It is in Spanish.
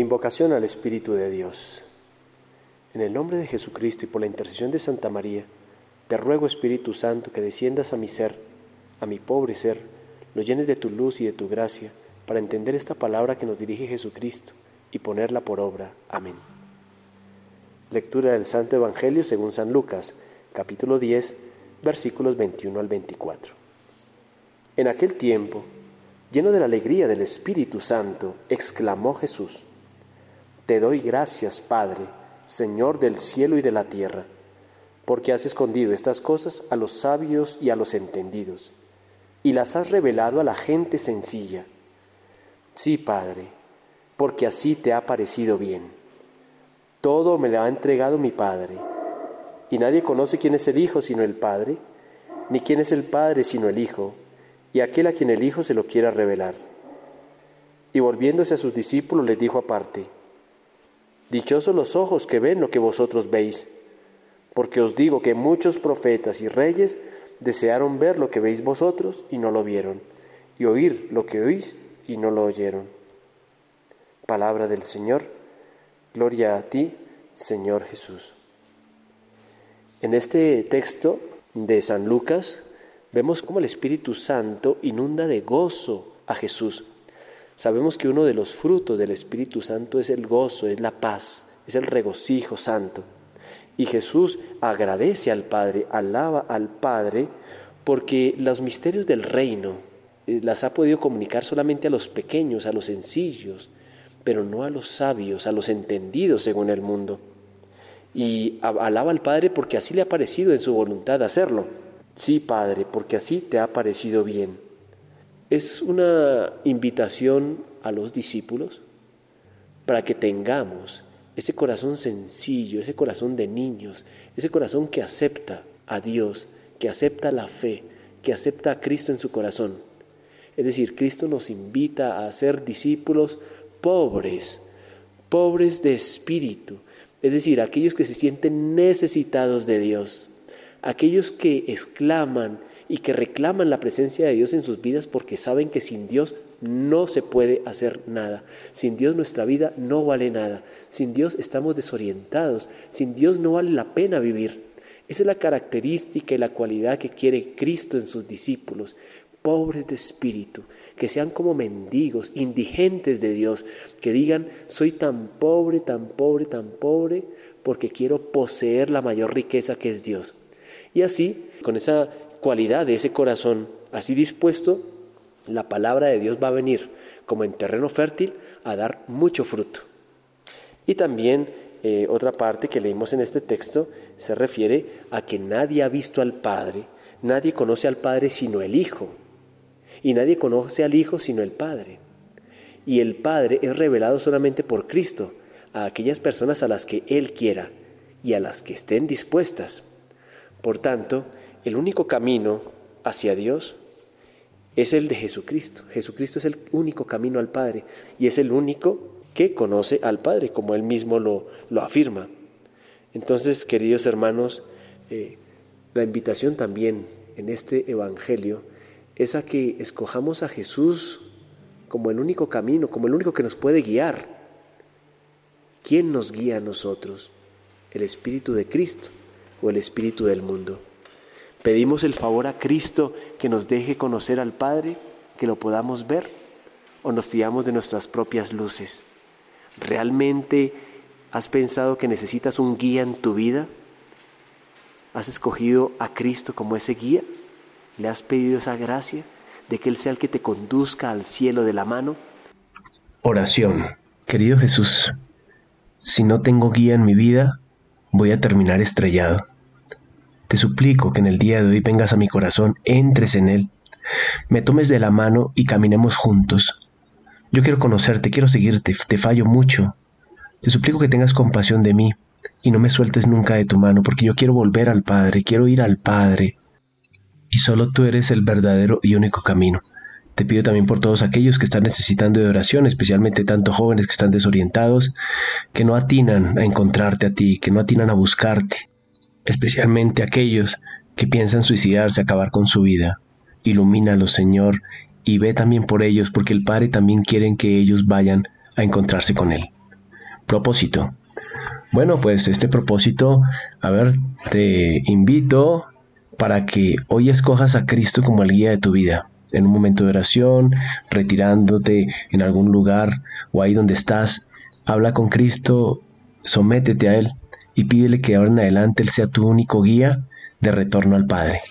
Invocación al Espíritu de Dios. En el nombre de Jesucristo y por la intercesión de Santa María, te ruego Espíritu Santo que desciendas a mi ser, a mi pobre ser, lo llenes de tu luz y de tu gracia, para entender esta palabra que nos dirige Jesucristo y ponerla por obra. Amén. Lectura del Santo Evangelio según San Lucas, capítulo 10, versículos 21 al 24. En aquel tiempo, lleno de la alegría del Espíritu Santo, exclamó Jesús, te doy gracias, Padre, Señor del cielo y de la tierra, porque has escondido estas cosas a los sabios y a los entendidos, y las has revelado a la gente sencilla. Sí, Padre, porque así te ha parecido bien. Todo me lo ha entregado mi Padre, y nadie conoce quién es el Hijo sino el Padre, ni quién es el Padre sino el Hijo, y aquel a quien el Hijo se lo quiera revelar. Y volviéndose a sus discípulos les dijo aparte, Dichosos los ojos que ven lo que vosotros veis, porque os digo que muchos profetas y reyes desearon ver lo que veis vosotros y no lo vieron, y oír lo que oís y no lo oyeron. Palabra del Señor, gloria a ti, Señor Jesús. En este texto de San Lucas vemos cómo el Espíritu Santo inunda de gozo a Jesús Sabemos que uno de los frutos del Espíritu Santo es el gozo, es la paz, es el regocijo santo. Y Jesús agradece al Padre, alaba al Padre, porque los misterios del reino eh, las ha podido comunicar solamente a los pequeños, a los sencillos, pero no a los sabios, a los entendidos según el mundo. Y alaba al Padre porque así le ha parecido en su voluntad hacerlo. Sí, Padre, porque así te ha parecido bien es una invitación a los discípulos para que tengamos ese corazón sencillo, ese corazón de niños, ese corazón que acepta a Dios, que acepta la fe, que acepta a Cristo en su corazón. Es decir, Cristo nos invita a ser discípulos pobres, pobres de espíritu, es decir, aquellos que se sienten necesitados de Dios, aquellos que exclaman, y que reclaman la presencia de Dios en sus vidas porque saben que sin Dios no se puede hacer nada. Sin Dios nuestra vida no vale nada. Sin Dios estamos desorientados. Sin Dios no vale la pena vivir. Esa es la característica y la cualidad que quiere Cristo en sus discípulos, pobres de espíritu, que sean como mendigos, indigentes de Dios, que digan, soy tan pobre, tan pobre, tan pobre, porque quiero poseer la mayor riqueza que es Dios. Y así, con esa cualidad de ese corazón así dispuesto, la palabra de Dios va a venir como en terreno fértil a dar mucho fruto. Y también eh, otra parte que leímos en este texto se refiere a que nadie ha visto al Padre, nadie conoce al Padre sino el Hijo, y nadie conoce al Hijo sino el Padre. Y el Padre es revelado solamente por Cristo a aquellas personas a las que Él quiera y a las que estén dispuestas. Por tanto, el único camino hacia Dios es el de Jesucristo. Jesucristo es el único camino al Padre y es el único que conoce al Padre, como él mismo lo, lo afirma. Entonces, queridos hermanos, eh, la invitación también en este Evangelio es a que escojamos a Jesús como el único camino, como el único que nos puede guiar. ¿Quién nos guía a nosotros? ¿El Espíritu de Cristo o el Espíritu del mundo? Pedimos el favor a Cristo que nos deje conocer al Padre, que lo podamos ver, o nos fiamos de nuestras propias luces. ¿Realmente has pensado que necesitas un guía en tu vida? ¿Has escogido a Cristo como ese guía? ¿Le has pedido esa gracia de que Él sea el que te conduzca al cielo de la mano? Oración. Querido Jesús, si no tengo guía en mi vida, voy a terminar estrellado. Te suplico que en el día de hoy vengas a mi corazón, entres en él, me tomes de la mano y caminemos juntos. Yo quiero conocerte, quiero seguirte, te fallo mucho. Te suplico que tengas compasión de mí y no me sueltes nunca de tu mano, porque yo quiero volver al Padre, quiero ir al Padre. Y solo tú eres el verdadero y único camino. Te pido también por todos aquellos que están necesitando de oración, especialmente tantos jóvenes que están desorientados, que no atinan a encontrarte a ti, que no atinan a buscarte, especialmente aquellos que piensan suicidarse, acabar con su vida. Ilumínalos, Señor, y ve también por ellos, porque el Padre también quiere que ellos vayan a encontrarse con Él. propósito. Bueno, pues este propósito, a ver, te invito para que hoy escojas a Cristo como el guía de tu vida. En un momento de oración, retirándote en algún lugar o ahí donde estás, habla con Cristo, sométete a Él y pídele que ahora en adelante Él sea tu único guía de retorno al Padre.